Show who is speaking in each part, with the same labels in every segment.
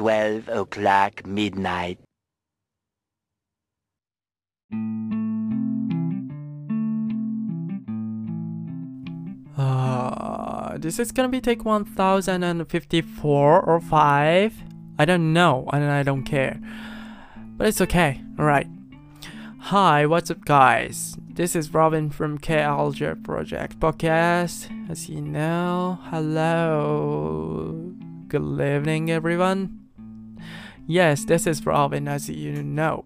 Speaker 1: o'clock midnight.
Speaker 2: Uh, this is gonna be take 1054 or 5. I don't know, and I don't care. But it's okay, alright. Hi, what's up, guys? This is Robin from K Alger Project Podcast. As you know, hello. Good evening, everyone. Yes, this is Robin, as you know.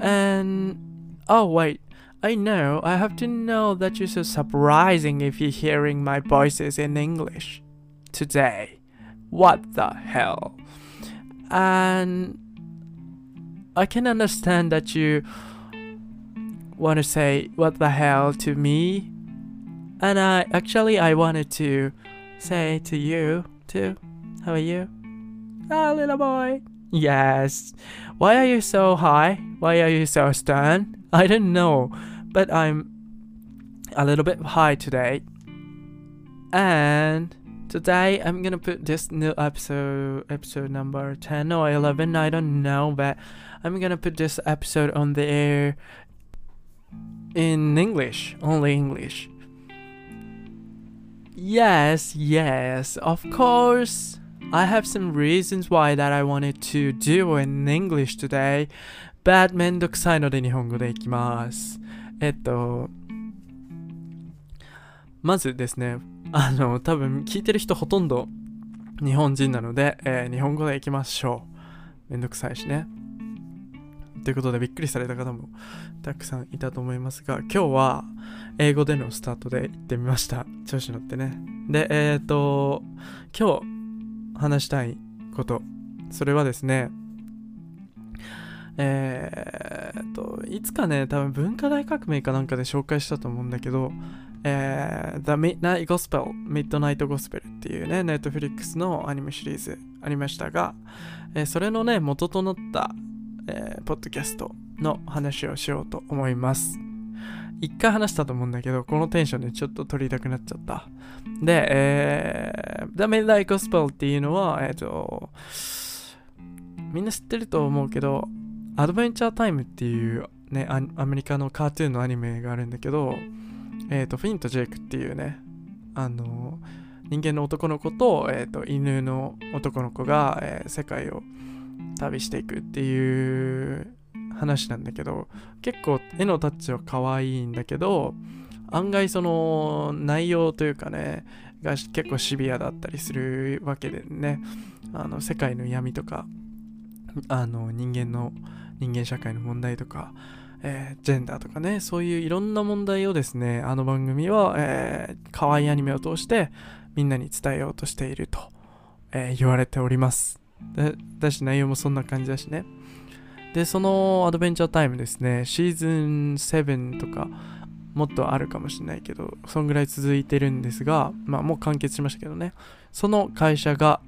Speaker 2: And oh, wait. I know, I have to know that you're so surprising if you're hearing my voices in English today. What the hell? And I can understand that you want to say what the hell to me. And I actually I wanted to say to you too. How are you? Ah, little boy. Yes. Why are you so high? Why are you so stern? I don't know, but I'm a little bit high today. And today I'm gonna put this new episode, episode number 10 or 11, I don't know, but I'm gonna put this episode on the air in English, only English. Yes, yes, of course. I have some reasons why that I wanted to do in English today, but めんどくさいので日本語でいきます。えっと、まずですね、あの、多分聞いてる人ほとんど日本人なので、えー日本語でいきましょう。めんどくさいしね。ということでびっくりされた方もたくさんいたと思いますが、今日は英語でのスタートで行ってみました。調子乗ってね。で、えっ、と、今日話したいこと、それはですね、えーっと、いつかね、多分文化大革命かなんかで紹介したと思うんだけど、えー、The Midnight Gospel、Midnight Gospel っていうね、Netflix のアニメシリーズありましたが、えーそれのね、元となった、えーポッドキャストの話をしようと思います。一回話したと思うんだけど、このテンションでちょっと撮りたくなっちゃった。で、えー、The Midnight Gospel っていうのは、えっ、と、みんな知ってると思うけど、アドベンチャータイムっていうね、アメリカのカートゥーンのアニメがあるんだけど、えっ、と、フィンとジェイクっていうね、あの、人間の男の子と,、えー、と犬の男の子が、えー世界を旅していくっていう話なんだけど結構絵のタッチは可愛いんだけど案外その内容というかねが結構シビアだったりするわけでね。あの世界の闇とかあの人間の人間社会の問題とか、えージェンダーとかねそういういろんな問題をですねあの番組は、えー可愛いアニメを通してみんなに伝えようとしていると、えー言われております。だだし内容もそんな感じだしね。でそのアドベンチャータイムですね。シーズン7とかもっとあるかもしれないけどそんぐらい続いてるんですがまあもう完結しましたけどね。その会社が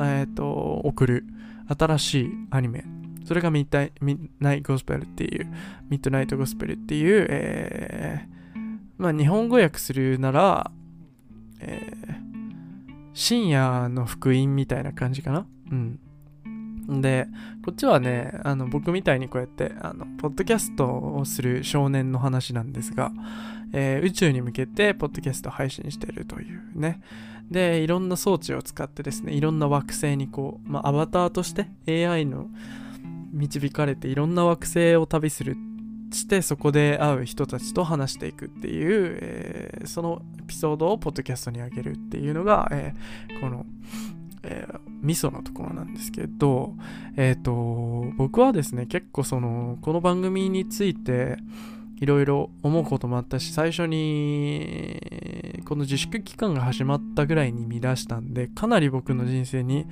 Speaker 2: えっ、と送る新しいアニメ。それがミッドミッドナイトゴスペルっていうミッドナイトゴスペルっていう、えーまあ日本語訳するなら、えー深夜の福音みたいな感じかな。うん。で、こっちはね、あの僕みたいにこうやって、あの、ポッドキャストをする少年の話なんですが、えー宇宙に向けて、ポッドキャスト配信してるというね。で、いろんな装置を使ってですね、いろんな惑星にこう、まあ、アバターとして AI の導かれていろんな惑星を旅するしてそこで会う人たちと話していくっていう、えーそのエピソードをポッドキャストに上げるっていうのが、えーこの、えーミソのところなんですけど、えっ、と、僕はですね、結構その、この番組について、いろいろ思うこともあったし、最初に、この自粛期間が始まったぐらいに見出したんで、かなり僕の人生に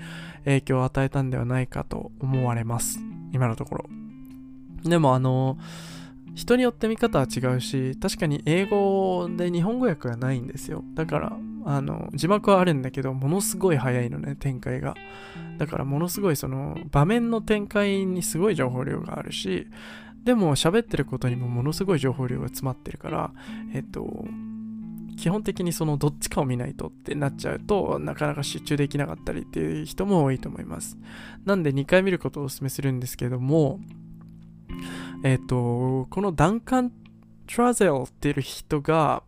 Speaker 2: 影響を与えたんではないかと思われます。今のところ。でもあの、人によって見方は違うし、確かに英語で日本語訳がないんですよ。だから、あの、字幕はあるんだけど、ものすごい早いのね、展開が。だから、ものすごいその、場面の展開にすごい情報量があるし、でも喋ってることにもものすごい情報量が詰まってるから、えっと、基本的にそのどっちかを見ないとってなっちゃうとなかなか集中できなかったりっていう人も多いと思いますなんで2回見ることをお勧めするんですけどもえっ、ー、とこのダンカン・トラゼルっていう人が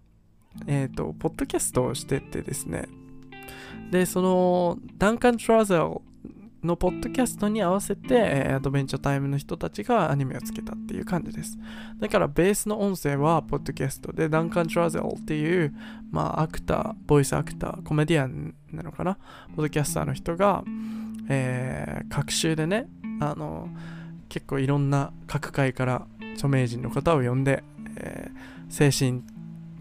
Speaker 2: えっ、ー、とポッドキャストをしててですね。でそのダンカン・トラゼルのポッドキャストに合わせて、えー、アドベンチャータイムの人たちがアニメをつけたっていう感じです。だからベースの音声はポッドキャストで、ダンカン・トラゼルっていう、まあ、アクター、ボイスアクター、コメディアンなのかな、ポッドキャスターの人が、えー、各週でね、あの、結構いろんな各界から著名人の方を呼んで、えー、精神、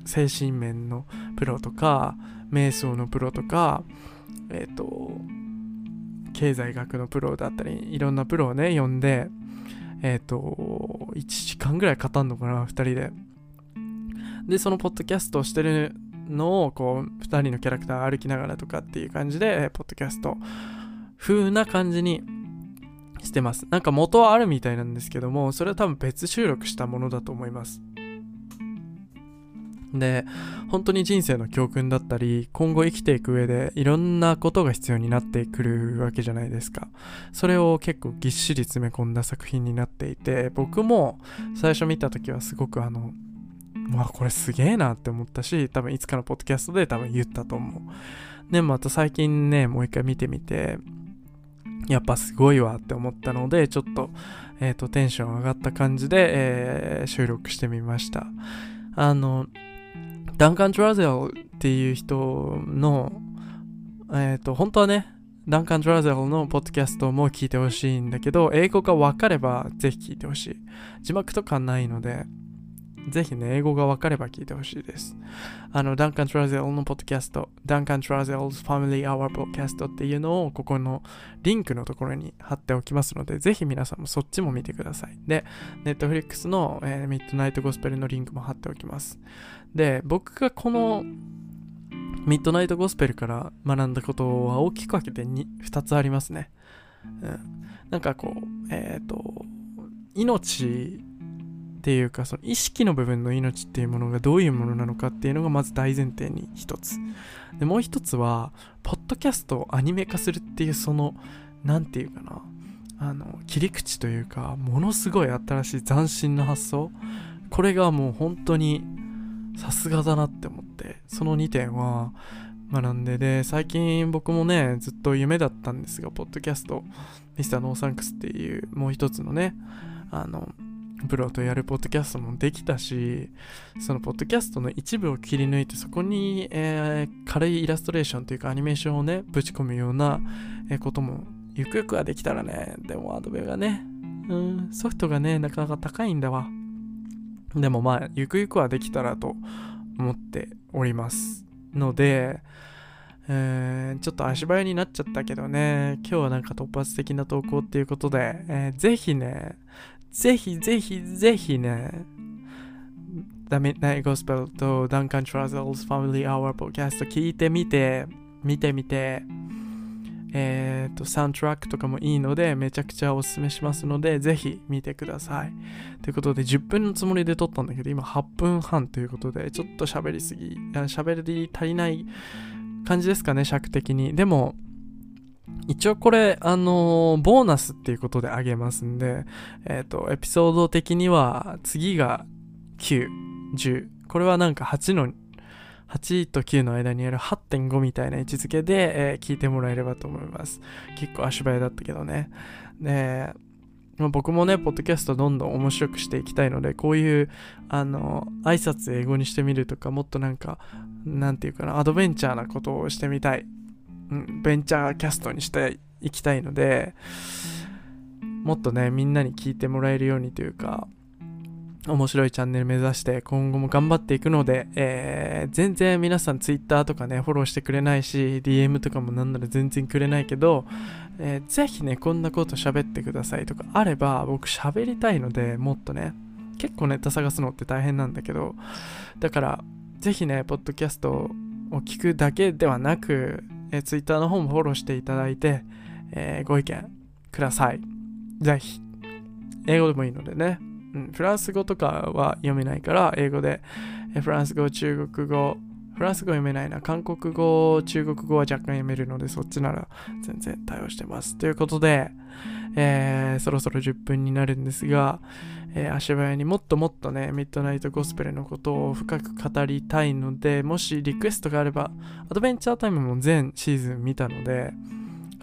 Speaker 2: 精神面のプロとか、瞑想のプロとか、えっ、ー、と、経済学のプロだったり、いろんなプロをね、呼んで、えっ、ー、と、1時間ぐらい語んのかな、2人で。で、そのポッドキャストをしてるのを、こう、2人のキャラクター歩きながらとかっていう感じで、ポッドキャスト風な感じにしてます。なんか元はあるみたいなんですけども、それは多分別収録したものだと思います。で、本当に人生の教訓だったり、今後生きていく上でいろんなことが必要になってくるわけじゃないですか。それを結構ぎっしり詰め込んだ作品になっていて、僕も最初見た時はすごくあの、わ、これすげえなって思ったし、多分いつかのポッドキャストで多分言ったと思う。でも、また最近ね、もう一回見てみて、やっぱすごいわって思ったので、ちょっと、えっ、ー、と、テンション上がった感じで、えー、収録してみました。あの、ダンカン・トラゼルっていう人の、えっ、ー、と、本当はね、ダンカン・トラゼルのポッドキャストも聞いてほしいんだけど、英語がわかればぜひ聞いてほしい。字幕とかないので、ぜひね、英語がわかれば聞いてほしいです。あの、ダンカン・トラゼルのポッドキャスト、ダンカン・トラゼル 's Family Hour Podcast っていうのをここのリンクのところに貼っておきますので、ぜひ皆さんもそっちも見てください。で、Netflix の、えー、ミッドナイト・ゴスペルのリンクも貼っておきます。で、僕がこのミッドナイト・ゴスペルから学んだことは大きく分けて 2, 2つありますね。うん。なんかこう、えっ、ー、と、命っていうかその意識の部分の命っていうものがどういうものなのかっていうのがまず大前提に一つ。でもう一つはポッドキャストをアニメ化するっていうその何て言うかなあの切り口というかものすごい新しい斬新な発想。これがもう本当にさすがだなって思ってその2点は学んでで最近僕もねずっと夢だったんですがポッドキャストミスターノーサンクスっていうもう一つのねあのプロとやるポッドキャストもできたし、そのポッドキャストの一部を切り抜いて、そこに、えー、軽いイラストレーションというかアニメーションをね、ぶち込むような、えことも、ゆくゆくはできたらね、でもアドベがね、うん、ソフトがね、なかなか高いんだわ。でもまあ、ゆくゆくはできたらと思っております。ので、えー、ちょっと足早になっちゃったけどね、今日はなんか突発的な投稿っていうことで、えー、ぜひね、ぜひぜひぜひね、ダメナイゴスペルとダンカン・トラゼルズ・ファミリー・アワー・ポッドキャスト聞いてみて、見てみて、え、ー、と、サウンドトラックとかもいいので、めちゃくちゃおすすめしますので、ぜひ見てください。ということで、10分のつもりで撮ったんだけど、今8分半ということで、ちょっと喋りすぎ、喋り足りない感じですかね、尺的に。でも、一応これ、あのー、ボーナスっていうことであげますんで、えっ、ー、と、エピソード的には、次が9、10。これはなんか8の、8と9の間にある8.5みたいな位置づけで、えー、聞いてもらえればと思います。結構足早だったけどね。で、まあ、僕もね、ポッドキャストどんどん面白くしていきたいので、こういう、あの、挨拶英語にしてみるとか、もっとなんか、なんていうかな、アドベンチャーなことをしてみたいベンチャーキャストにしていきたいので、もっとね、みんなに聞いてもらえるようにというか、面白いチャンネル目指して今後も頑張っていくので、えー、全然皆さん Twitter とかね、フォローしてくれないし、DM とかもなんなら全然くれないけど、えー、ぜひね、こんなこと喋ってくださいとかあれば、僕喋りたいので、もっとね、結構ネタ探すのって大変なんだけど、だから、ぜひね、ポッドキャストを聞くだけではなく、えー、Twitter の方もフォローしていただいて、えー、ご意見ください。ぜひ。英語でもいいのでね。うん、フランス語とかは読めないから、英語で、えー、フランス語、中国語、フランス語読めないな。韓国語、中国語は若干読めるので、そっちなら全然対応してます。ということで、えー、そろそろ10分になるんですが、えー、足早にもっともっとね、ミッドナイトゴスペルのことを深く語りたいので、もしリクエストがあれば、アドベンチャータイムも全シーズン見たので、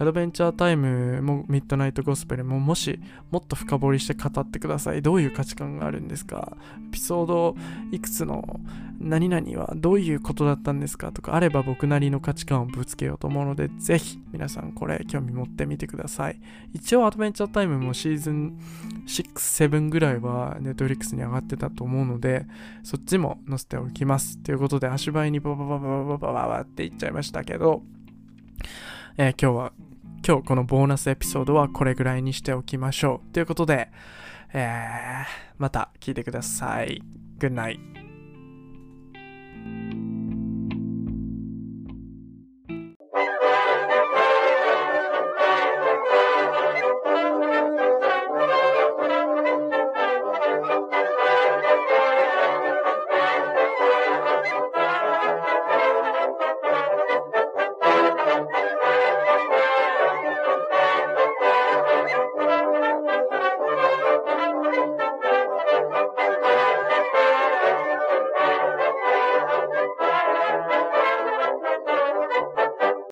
Speaker 2: アドベンチャータイムもミッドナイトゴスペルももしもっと深掘りして語ってください。どういう価値観があるんですか？エピソードいくつの何々はどういうことだったんですかとかあれば僕なりの価値観をぶつけようと思うので、ぜひ皆さんこれ興味持ってみてください。一応アドベンチャータイムもシーズン6、7ぐらいはネットリックスに上がってたと思うので、そっちも載せておきます。ということで足早にバババババババババって言っちゃいましたけど、えー、今日は今日このボーナスエピソードはこれぐらいにしておきましょう。ということで、えー、また聞いてください。Good night.